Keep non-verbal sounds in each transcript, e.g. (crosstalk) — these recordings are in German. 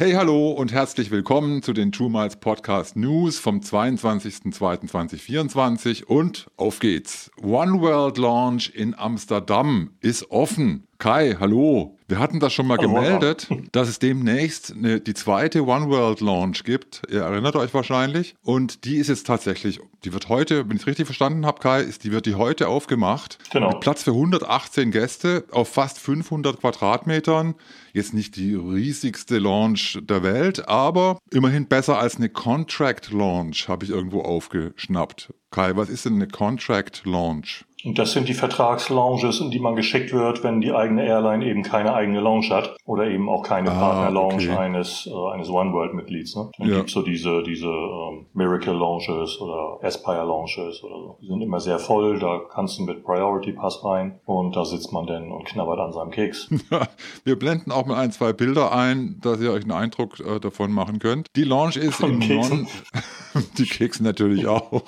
Hey, hallo und herzlich willkommen zu den True Miles Podcast News vom 22.02.2024 und auf geht's. One World Launch in Amsterdam ist offen. Kai, hallo. Wir hatten das schon mal hallo, gemeldet, hallo. dass es demnächst eine, die zweite One World Launch gibt. Ihr erinnert euch wahrscheinlich. Und die ist jetzt tatsächlich, die wird heute, wenn ich es richtig verstanden habe, Kai, ist, die wird die heute aufgemacht. Genau. Mit Platz für 118 Gäste auf fast 500 Quadratmetern. Jetzt nicht die riesigste Launch der Welt, aber immerhin besser als eine Contract Launch, habe ich irgendwo aufgeschnappt. Kai, was ist denn eine Contract Launch? Und das sind die Vertragslounges, in die man geschickt wird, wenn die eigene Airline eben keine eigene Lounge hat oder eben auch keine ah, Partner-Lounge okay. eines, äh, eines One World-Mitglieds. Ne? Dann ja. gibt's so diese, diese ähm, Miracle Lounges oder Aspire Lounges oder so. Die sind immer sehr voll, da kannst du mit Priority Pass rein und da sitzt man dann und knabbert an seinem Keks. (laughs) Wir blenden auch mal ein, zwei Bilder ein, dass ihr euch einen Eindruck äh, davon machen könnt. Die Lounge ist Von in Keksen. Non (laughs) (laughs) die Kekse natürlich auch.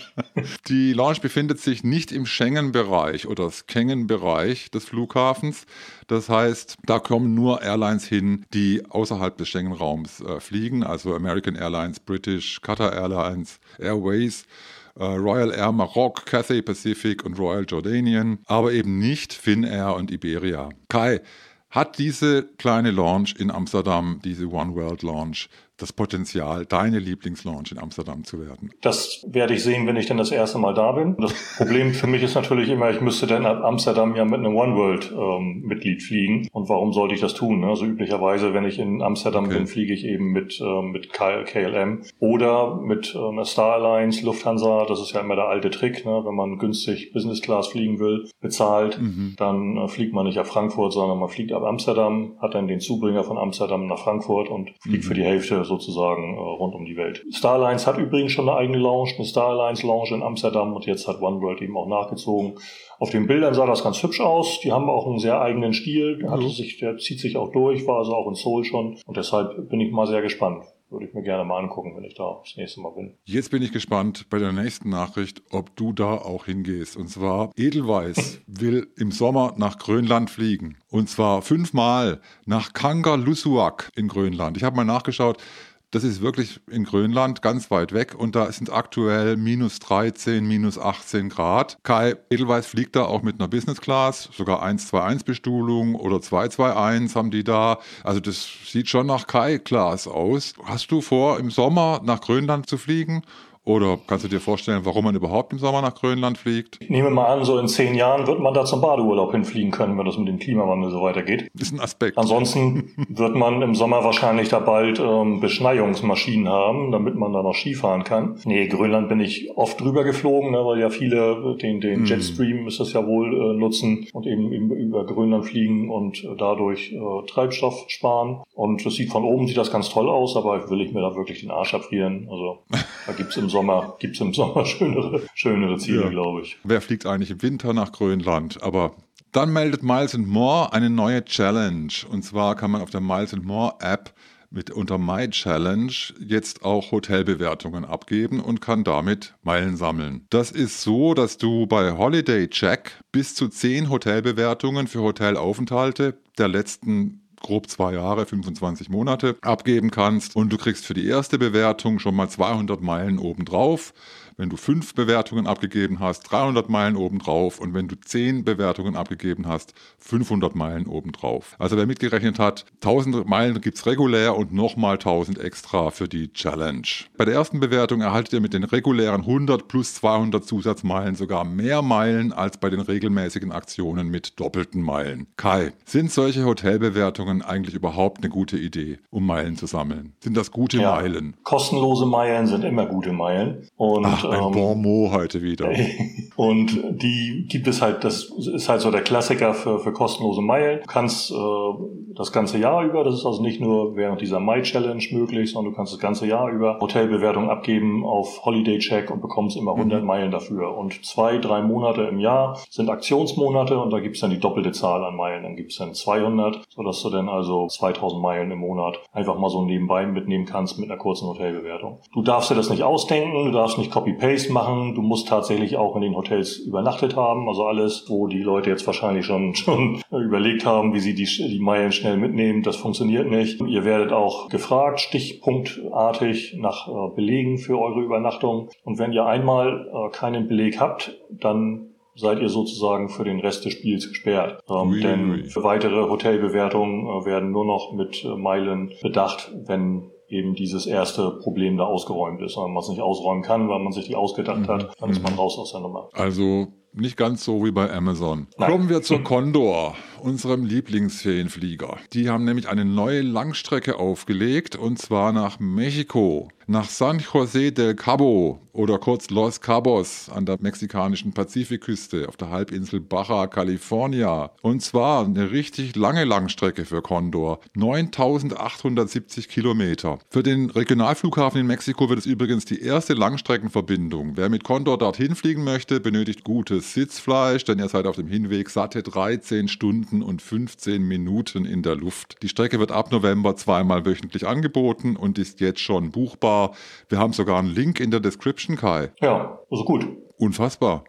(laughs) die Lounge befindet sich nicht im Schengen-Bereich oder Schengen-Bereich des Flughafens. Das heißt, da kommen nur Airlines hin, die außerhalb des Schengen-Raums äh, fliegen, also American Airlines, British, Qatar Airlines, Airways. Äh, Royal Air Maroc, Cathay Pacific und Royal Jordanian, aber eben nicht Finnair und Iberia. Kai, hat diese kleine Launch in Amsterdam, diese One World Launch, das Potenzial, deine Lieblingslaunch in Amsterdam zu werden? Das werde ich sehen, wenn ich dann das erste Mal da bin. Das Problem für mich ist natürlich immer, ich müsste dann ab Amsterdam ja mit einem One World ähm, Mitglied fliegen. Und warum sollte ich das tun? Also üblicherweise, wenn ich in Amsterdam okay. bin, fliege ich eben mit, ähm, mit KLM oder mit ähm, Star Alliance, Lufthansa. Das ist ja immer der alte Trick, ne? wenn man günstig Business Class fliegen will, bezahlt, mhm. dann äh, fliegt man nicht ab Frankfurt, sondern man fliegt ab Amsterdam, hat dann den Zubringer von Amsterdam nach Frankfurt und fliegt mhm. für die Hälfte sozusagen äh, rund um die Welt. Starlines hat übrigens schon eine eigene Lounge, eine Starlines Lounge in Amsterdam und jetzt hat OneWorld eben auch nachgezogen. Auf den Bildern sah das ganz hübsch aus. Die haben auch einen sehr eigenen Stil. Der, mhm. sich, der zieht sich auch durch, war also auch in Seoul schon. Und deshalb bin ich mal sehr gespannt. Würde ich mir gerne mal angucken, wenn ich da das nächste Mal bin. Jetzt bin ich gespannt bei der nächsten Nachricht, ob du da auch hingehst. Und zwar, Edelweiss (laughs) will im Sommer nach Grönland fliegen. Und zwar fünfmal nach Kangerlussuaq in Grönland. Ich habe mal nachgeschaut, das ist wirklich in Grönland ganz weit weg und da sind aktuell minus 13, minus 18 Grad. Kai Edelweiss fliegt da auch mit einer Business Class, sogar 121 Bestuhlung oder 221 haben die da. Also das sieht schon nach Kai Class aus. Hast du vor, im Sommer nach Grönland zu fliegen oder kannst du dir vorstellen, warum man überhaupt im Sommer nach Grönland fliegt? Ich nehme mal an, so in zehn Jahren wird man da zum Badeurlaub hinfliegen können, wenn das mit dem Klimawandel so weitergeht. Das ist ein Aspekt. Ansonsten (laughs) wird man im Sommer wahrscheinlich da bald ähm, Beschneiungsmaschinen haben, damit man da noch Skifahren kann. Nee, Grönland bin ich oft drüber geflogen, ne, weil ja viele den, den hm. Jetstream ist das ja wohl äh, nutzen und eben, eben über Grönland fliegen und äh, dadurch äh, Treibstoff sparen. Und es sieht von oben sieht das ganz toll aus, aber will ich mir da wirklich den Arsch abfrieren? Also da gibt's im Sommer Sommer gibt es im Sommer (laughs) schönere, schönere Ziele, ja. glaube ich. Wer fliegt eigentlich im Winter nach Grönland? Aber dann meldet Miles More eine neue Challenge. Und zwar kann man auf der Miles More App mit unter My Challenge jetzt auch Hotelbewertungen abgeben und kann damit Meilen sammeln. Das ist so, dass du bei Holiday Check bis zu 10 Hotelbewertungen für Hotelaufenthalte der letzten grob zwei Jahre, 25 Monate abgeben kannst und du kriegst für die erste Bewertung schon mal 200 Meilen obendrauf. Wenn du fünf Bewertungen abgegeben hast, 300 Meilen obendrauf und wenn du zehn Bewertungen abgegeben hast, 500 Meilen obendrauf. Also wer mitgerechnet hat, 1000 Meilen gibt's regulär und nochmal 1000 extra für die Challenge. Bei der ersten Bewertung erhaltet ihr mit den regulären 100 plus 200 Zusatzmeilen sogar mehr Meilen als bei den regelmäßigen Aktionen mit doppelten Meilen. Kai, sind solche Hotelbewertungen eigentlich überhaupt eine gute Idee, um Meilen zu sammeln? Sind das gute ja, Meilen? Kostenlose Meilen sind immer gute Meilen. Und Ach, ein Bon mot heute wieder. (laughs) Und die gibt es halt, das ist halt so der Klassiker für, für kostenlose Meilen. Du kannst äh, das ganze Jahr über, das ist also nicht nur während dieser Mai-Challenge möglich, sondern du kannst das ganze Jahr über Hotelbewertung abgeben auf Holiday Check und bekommst immer 100 mhm. Meilen dafür. Und zwei, drei Monate im Jahr sind Aktionsmonate und da gibt's dann die doppelte Zahl an Meilen. Dann gibt's dann 200, sodass du dann also 2000 Meilen im Monat einfach mal so nebenbei mitnehmen kannst mit einer kurzen Hotelbewertung. Du darfst dir das nicht ausdenken, du darfst nicht copy Copy-Paste machen. Du musst tatsächlich auch in den Hotels übernachtet haben. Also alles, wo die Leute jetzt wahrscheinlich schon, (laughs) schon überlegt haben, wie sie die, die Meilen schnell mitnehmen, das funktioniert nicht. Ihr werdet auch gefragt, stichpunktartig nach äh, Belegen für eure Übernachtung. Und wenn ihr einmal äh, keinen Beleg habt, dann seid ihr sozusagen für den Rest des Spiels gesperrt. Ähm, denn für weitere Hotelbewertungen äh, werden nur noch mit äh, Meilen bedacht, wenn eben dieses erste Problem da ausgeräumt ist. Wenn man es nicht ausräumen kann, weil man sich die ausgedacht mhm. hat, dann ist man mhm. raus aus der Nummer. Also nicht ganz so wie bei Amazon. Nein. Kommen wir zur Condor, unserem Lieblingsferienflieger. Die haben nämlich eine neue Langstrecke aufgelegt und zwar nach Mexiko nach San José del Cabo oder kurz Los Cabos an der mexikanischen Pazifikküste auf der Halbinsel Baja California. Und zwar eine richtig lange Langstrecke für Condor, 9870 Kilometer. Für den Regionalflughafen in Mexiko wird es übrigens die erste Langstreckenverbindung. Wer mit Condor dorthin fliegen möchte, benötigt gutes Sitzfleisch, denn ihr seid auf dem Hinweg satte 13 Stunden und 15 Minuten in der Luft. Die Strecke wird ab November zweimal wöchentlich angeboten und ist jetzt schon buchbar wir haben sogar einen Link in der Description, Kai. Ja, also gut. Unfassbar.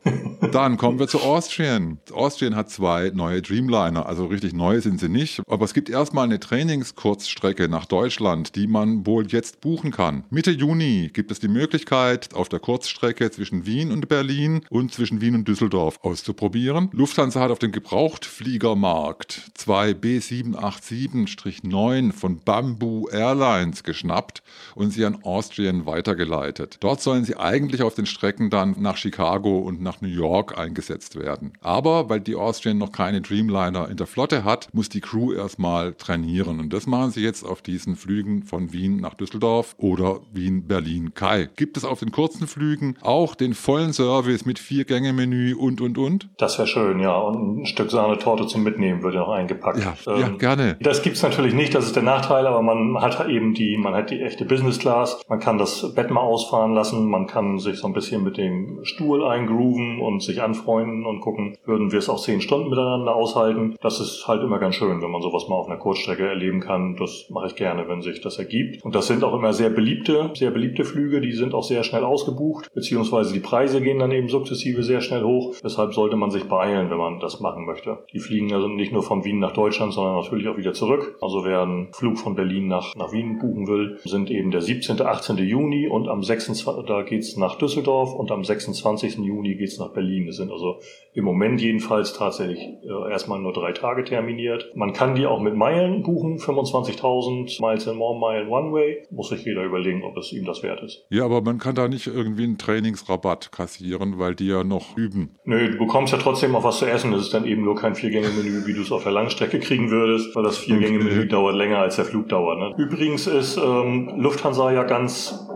Dann kommen wir zu Austrian. Austrian hat zwei neue Dreamliner, also richtig neu sind sie nicht. Aber es gibt erstmal eine Trainingskurzstrecke nach Deutschland, die man wohl jetzt buchen kann. Mitte Juni gibt es die Möglichkeit, auf der Kurzstrecke zwischen Wien und Berlin und zwischen Wien und Düsseldorf auszuprobieren. Lufthansa hat auf dem Gebrauchtfliegermarkt zwei B787-9 von Bamboo Airlines geschnappt und sie an Austrian weitergeleitet. Dort sollen sie eigentlich auf den Strecken dann nach Chicago Chicago und nach New York eingesetzt werden. Aber weil die Austrian noch keine Dreamliner in der Flotte hat, muss die Crew erstmal trainieren. Und das machen sie jetzt auf diesen Flügen von Wien nach Düsseldorf oder Wien-Berlin. Kai, gibt es auf den kurzen Flügen auch den vollen Service mit Vier-Gänge-Menü und, und, und? Das wäre schön, ja. Und ein Stück Sahnetorte zum Mitnehmen würde noch eingepackt. Ja, ähm, ja gerne. Das gibt es natürlich nicht, das ist der Nachteil, aber man hat eben die, man hat die echte Business Class. Man kann das Bett mal ausfahren lassen, man kann sich so ein bisschen mit dem Stuhl Stuhl eingrooven und sich anfreunden und gucken, würden wir es auch zehn Stunden miteinander aushalten. Das ist halt immer ganz schön, wenn man sowas mal auf einer Kurzstrecke erleben kann. Das mache ich gerne, wenn sich das ergibt. Und das sind auch immer sehr beliebte, sehr beliebte Flüge. Die sind auch sehr schnell ausgebucht, beziehungsweise die Preise gehen dann eben sukzessive sehr schnell hoch. Deshalb sollte man sich beeilen, wenn man das machen möchte. Die fliegen also nicht nur von Wien nach Deutschland, sondern natürlich auch wieder zurück. Also wer einen Flug von Berlin nach, nach Wien buchen will, sind eben der 17., 18. Juni und am 26. da geht's nach Düsseldorf und am 26. 20. Juni geht es nach Berlin. Das sind also im Moment jedenfalls tatsächlich äh, erstmal nur drei Tage terminiert. Man kann die auch mit Meilen buchen, 25.000 Miles in More Mile One Way. Muss sich jeder überlegen, ob es ihm das wert ist. Ja, aber man kann da nicht irgendwie einen Trainingsrabatt kassieren, weil die ja noch üben. Nö, du bekommst ja trotzdem auch was zu essen. Das ist dann eben nur kein Viergänge-Menü, wie du es auf der Langstrecke kriegen würdest, weil das Viergänge-Menü dauert länger als der Flug dauert. Ne? Übrigens ist ähm, Lufthansa ja ganz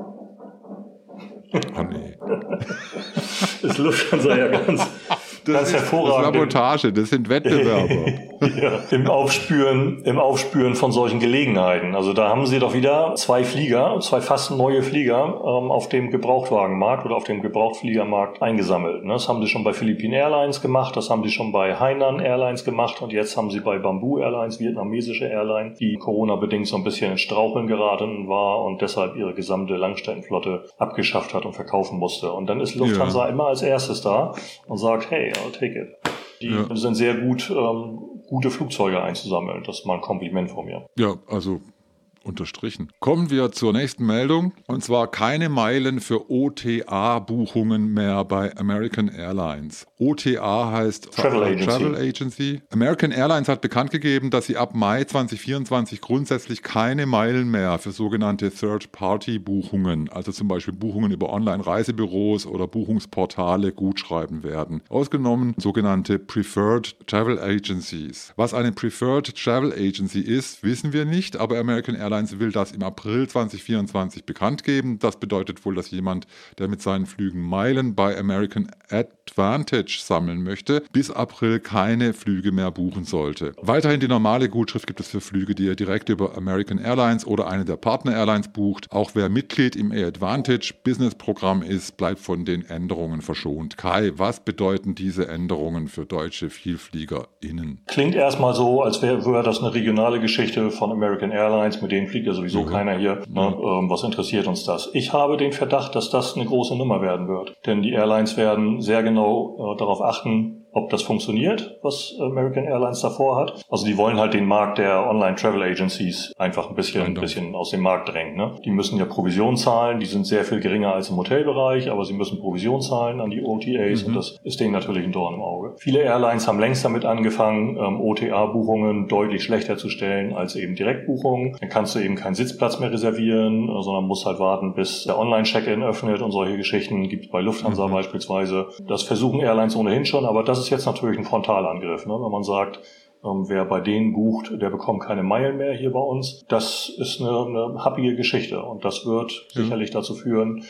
Oh nee. ist Lufthansa ja ganz, das ganz ist, hervorragend. Das Sabotage, das sind Wettbewerber. (laughs) ja, Im Aufspüren, im Aufspüren von solchen Gelegenheiten. Also da haben sie doch wieder zwei Flieger, zwei fast neue Flieger ähm, auf dem Gebrauchtwagenmarkt oder auf dem Gebrauchtfliegermarkt eingesammelt. Ne? Das haben sie schon bei Philippine Airlines gemacht, das haben sie schon bei Hainan Airlines gemacht und jetzt haben sie bei Bamboo Airlines, vietnamesische Airline, die Corona-bedingt so ein bisschen in Straucheln geraten war und deshalb ihre gesamte Langstreckenflotte abgeschafft hat und verkaufen musste. Und dann ist Lufthansa ja. immer als erstes da und sagt, hey, I'll take it. Die ja. sind sehr gut, ähm, gute Flugzeuge einzusammeln. Das ist mal ein Kompliment von mir. Ja, also unterstrichen. Kommen wir zur nächsten Meldung und zwar keine Meilen für OTA-Buchungen mehr bei American Airlines. OTA heißt Travel Agency. Travel Agency. American Airlines hat bekannt gegeben, dass sie ab Mai 2024 grundsätzlich keine Meilen mehr für sogenannte Third-Party-Buchungen, also zum Beispiel Buchungen über Online-Reisebüros oder Buchungsportale gutschreiben werden. Ausgenommen sogenannte Preferred Travel Agencies. Was eine Preferred Travel Agency ist, wissen wir nicht, aber American Airlines Airlines will das im April 2024 bekannt geben. Das bedeutet wohl, dass jemand, der mit seinen Flügen Meilen bei American Ad Advantage sammeln möchte, bis April keine Flüge mehr buchen sollte. Weiterhin die normale Gutschrift gibt es für Flüge, die ihr direkt über American Airlines oder eine der Partner Airlines bucht. Auch wer Mitglied im A-Advantage Business Programm ist, bleibt von den Änderungen verschont. Kai, was bedeuten diese Änderungen für deutsche VielfliegerInnen? Klingt erstmal so, als wäre wär das eine regionale Geschichte von American Airlines, mit denen fliegt ja sowieso ja. keiner hier. Ne? Ähm, was interessiert uns das? Ich habe den Verdacht, dass das eine große Nummer werden wird. Denn die Airlines werden sehr genau äh, darauf achten, ob das funktioniert, was American Airlines davor hat. Also die wollen halt den Markt der Online-Travel Agencies einfach ein bisschen, ein bisschen aus dem Markt drängen. Ne? Die müssen ja Provision zahlen, die sind sehr viel geringer als im Hotelbereich, aber sie müssen Provision zahlen an die OTAs mhm. und das ist denen natürlich ein Dorn im Auge. Viele Airlines haben längst damit angefangen, ähm, OTA-Buchungen deutlich schlechter zu stellen als eben Direktbuchungen. Dann kannst du eben keinen Sitzplatz mehr reservieren, äh, sondern musst halt warten, bis der Online-Check-In öffnet und solche Geschichten gibt es bei Lufthansa mhm. beispielsweise. Das versuchen Airlines ohnehin schon, aber das ist jetzt natürlich ein Frontalangriff, ne? wenn man sagt, ähm, wer bei denen bucht, der bekommt keine Meilen mehr hier bei uns. Das ist eine, eine happige Geschichte und das wird ja. sicherlich dazu führen,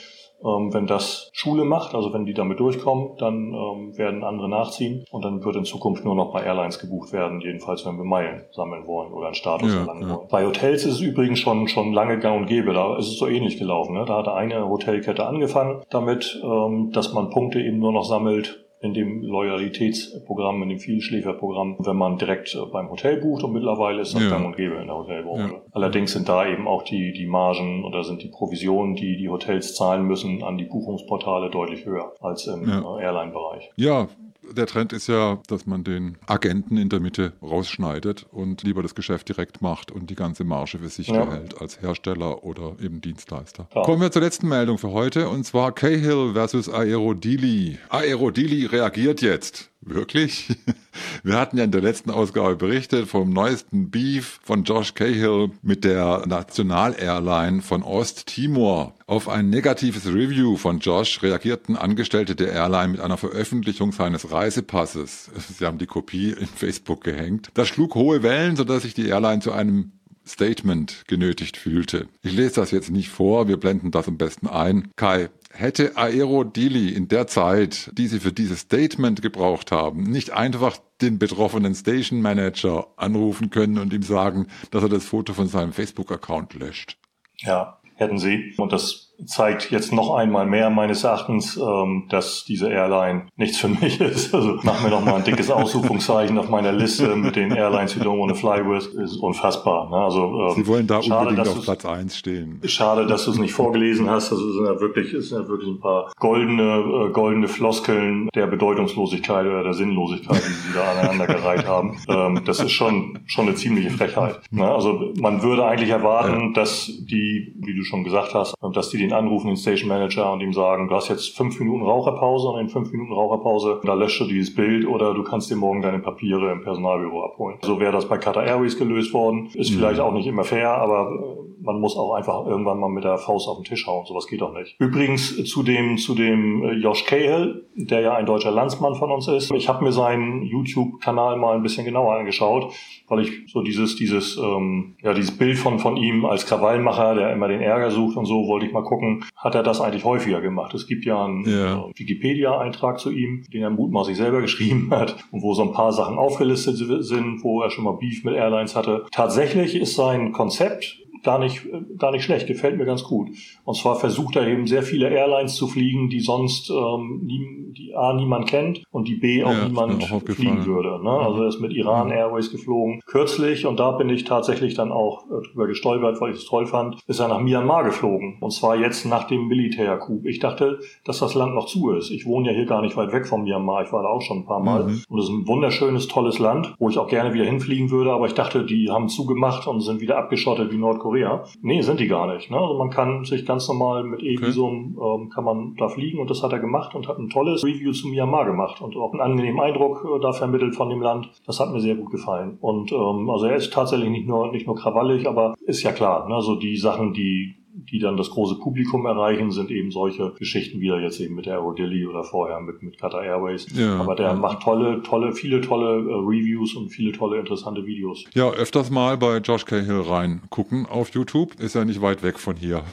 ähm, wenn das Schule macht, also wenn die damit durchkommen, dann ähm, werden andere nachziehen und dann wird in Zukunft nur noch bei Airlines gebucht werden, jedenfalls wenn wir Meilen sammeln wollen oder einen Status ja, erlangen ja. wollen. Bei Hotels ist es übrigens schon, schon lange gang und gäbe, da ist es so ähnlich gelaufen. Ne? Da hatte eine Hotelkette angefangen damit, ähm, dass man Punkte eben nur noch sammelt, in dem Loyalitätsprogramm, in dem Vielschläferprogramm, wenn man direkt äh, beim Hotel bucht und mittlerweile ist das ja. gang und gäbe in der Hotelbranche. Ja. Allerdings sind da eben auch die, die Margen oder sind die Provisionen, die die Hotels zahlen müssen, an die Buchungsportale deutlich höher als im ja. Äh, Airline-Bereich. Ja, der Trend ist ja, dass man den Agenten in der Mitte rausschneidet und lieber das Geschäft direkt macht und die ganze Marge für sich ja. behält als Hersteller oder eben Dienstleister. Ja. Kommen wir zur letzten Meldung für heute und zwar Cahill versus Aerodili. Aerodili reagiert jetzt. Wirklich? (laughs) Wir hatten ja in der letzten Ausgabe berichtet vom neuesten Beef von Josh Cahill mit der National-Airline von Osttimor. Auf ein negatives Review von Josh reagierten Angestellte der Airline mit einer Veröffentlichung seines Reisepasses. (laughs) Sie haben die Kopie in Facebook gehängt. Das schlug hohe Wellen, sodass sich die Airline zu einem Statement genötigt fühlte. Ich lese das jetzt nicht vor, wir blenden das am besten ein. Kai, hätte Aero Dili in der Zeit, die sie für dieses Statement gebraucht haben, nicht einfach den betroffenen Station Manager anrufen können und ihm sagen, dass er das Foto von seinem Facebook-Account löscht? Ja, hätten sie. Und das zeigt jetzt noch einmal mehr meines Erachtens, ähm, dass diese Airline nichts für (laughs) mich ist. Also mach mir noch mal ein dickes Ausrufungszeichen auf meiner Liste mit den Airlines you don't want to fly with. Ist unfassbar. Ne? Also, ähm, Sie wollen da schade, unbedingt auf Platz eins stehen. Schade, dass du es nicht vorgelesen hast. Also es sind ja wirklich, es sind ja wirklich ein paar goldene, äh, goldene Floskeln der Bedeutungslosigkeit oder der Sinnlosigkeit, die sie da aneinandergereiht haben. Ähm, das ist schon, schon eine ziemliche Frechheit. Ne? Also man würde eigentlich erwarten, ja. dass die, wie du schon gesagt hast, dass die den anrufen, den Station Manager und ihm sagen, du hast jetzt fünf Minuten Raucherpause und in fünf Minuten Raucherpause, da löscht du dieses Bild oder du kannst dir morgen deine Papiere im Personalbüro abholen. So wäre das bei Qatar Airways gelöst worden. Ist mhm. vielleicht auch nicht immer fair, aber äh, man muss auch einfach irgendwann mal mit der Faust auf den Tisch hauen. Sowas geht doch nicht. Übrigens zu dem, zu dem äh, Josh Cahill, der ja ein deutscher Landsmann von uns ist. Ich habe mir seinen YouTube-Kanal mal ein bisschen genauer angeschaut, weil ich so dieses, dieses, ähm, ja, dieses Bild von, von ihm als Krawallmacher, der immer den Ärger sucht und so, wollte ich mal gucken, hat er das eigentlich häufiger gemacht. Es gibt ja einen ja. Äh, Wikipedia-Eintrag zu ihm, den er mutmaßlich selber (laughs) geschrieben hat und wo so ein paar Sachen aufgelistet sind, wo er schon mal Beef mit Airlines hatte. Tatsächlich ist sein Konzept gar nicht, gar nicht schlecht, gefällt mir ganz gut. Und zwar versucht er eben sehr viele Airlines zu fliegen, die sonst ähm, nie, die A niemand kennt und die B auch ja, niemand auch fliegen würde. Ne? Also er ist mit Iran Airways geflogen. Kürzlich, und da bin ich tatsächlich dann auch äh, drüber gestolpert, weil ich es toll fand, ist er nach Myanmar geflogen. Und zwar jetzt nach dem Militärcoup. Ich dachte, dass das Land noch zu ist. Ich wohne ja hier gar nicht weit weg von Myanmar. Ich war da auch schon ein paar Mal. Mhm. Und es ist ein wunderschönes, tolles Land, wo ich auch gerne wieder hinfliegen würde. Aber ich dachte, die haben zugemacht und sind wieder abgeschottet wie Nordkorea. Korea. Nee, sind die gar nicht. Ne? Also man kann sich ganz normal mit E-Visum okay. ähm, kann man da fliegen und das hat er gemacht und hat ein tolles Review zu Myanmar gemacht und auch einen angenehmen Eindruck äh, da vermittelt von dem Land. Das hat mir sehr gut gefallen. Und ähm, also er ist tatsächlich nicht nur nicht nur krawallig, aber ist ja klar. Ne? Also die Sachen, die die dann das große Publikum erreichen, sind eben solche Geschichten wie er jetzt eben mit Aero Delhi oder vorher mit, mit Qatar Airways. Ja, Aber der ja. macht tolle, tolle, viele tolle äh, Reviews und viele tolle, interessante Videos. Ja, öfters mal bei Josh Cahill reingucken auf YouTube. Ist ja nicht weit weg von hier.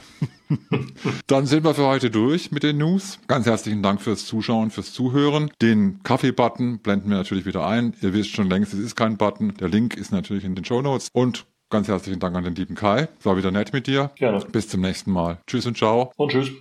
(laughs) Dann sind wir für heute durch mit den News. Ganz herzlichen Dank fürs Zuschauen, fürs Zuhören. Den Kaffee-Button blenden wir natürlich wieder ein. Ihr wisst schon längst, es ist kein Button. Der Link ist natürlich in den Show Notes. Und ganz herzlichen Dank an den lieben Kai. War wieder nett mit dir. Gerne. Bis zum nächsten Mal. Tschüss und ciao. Und tschüss.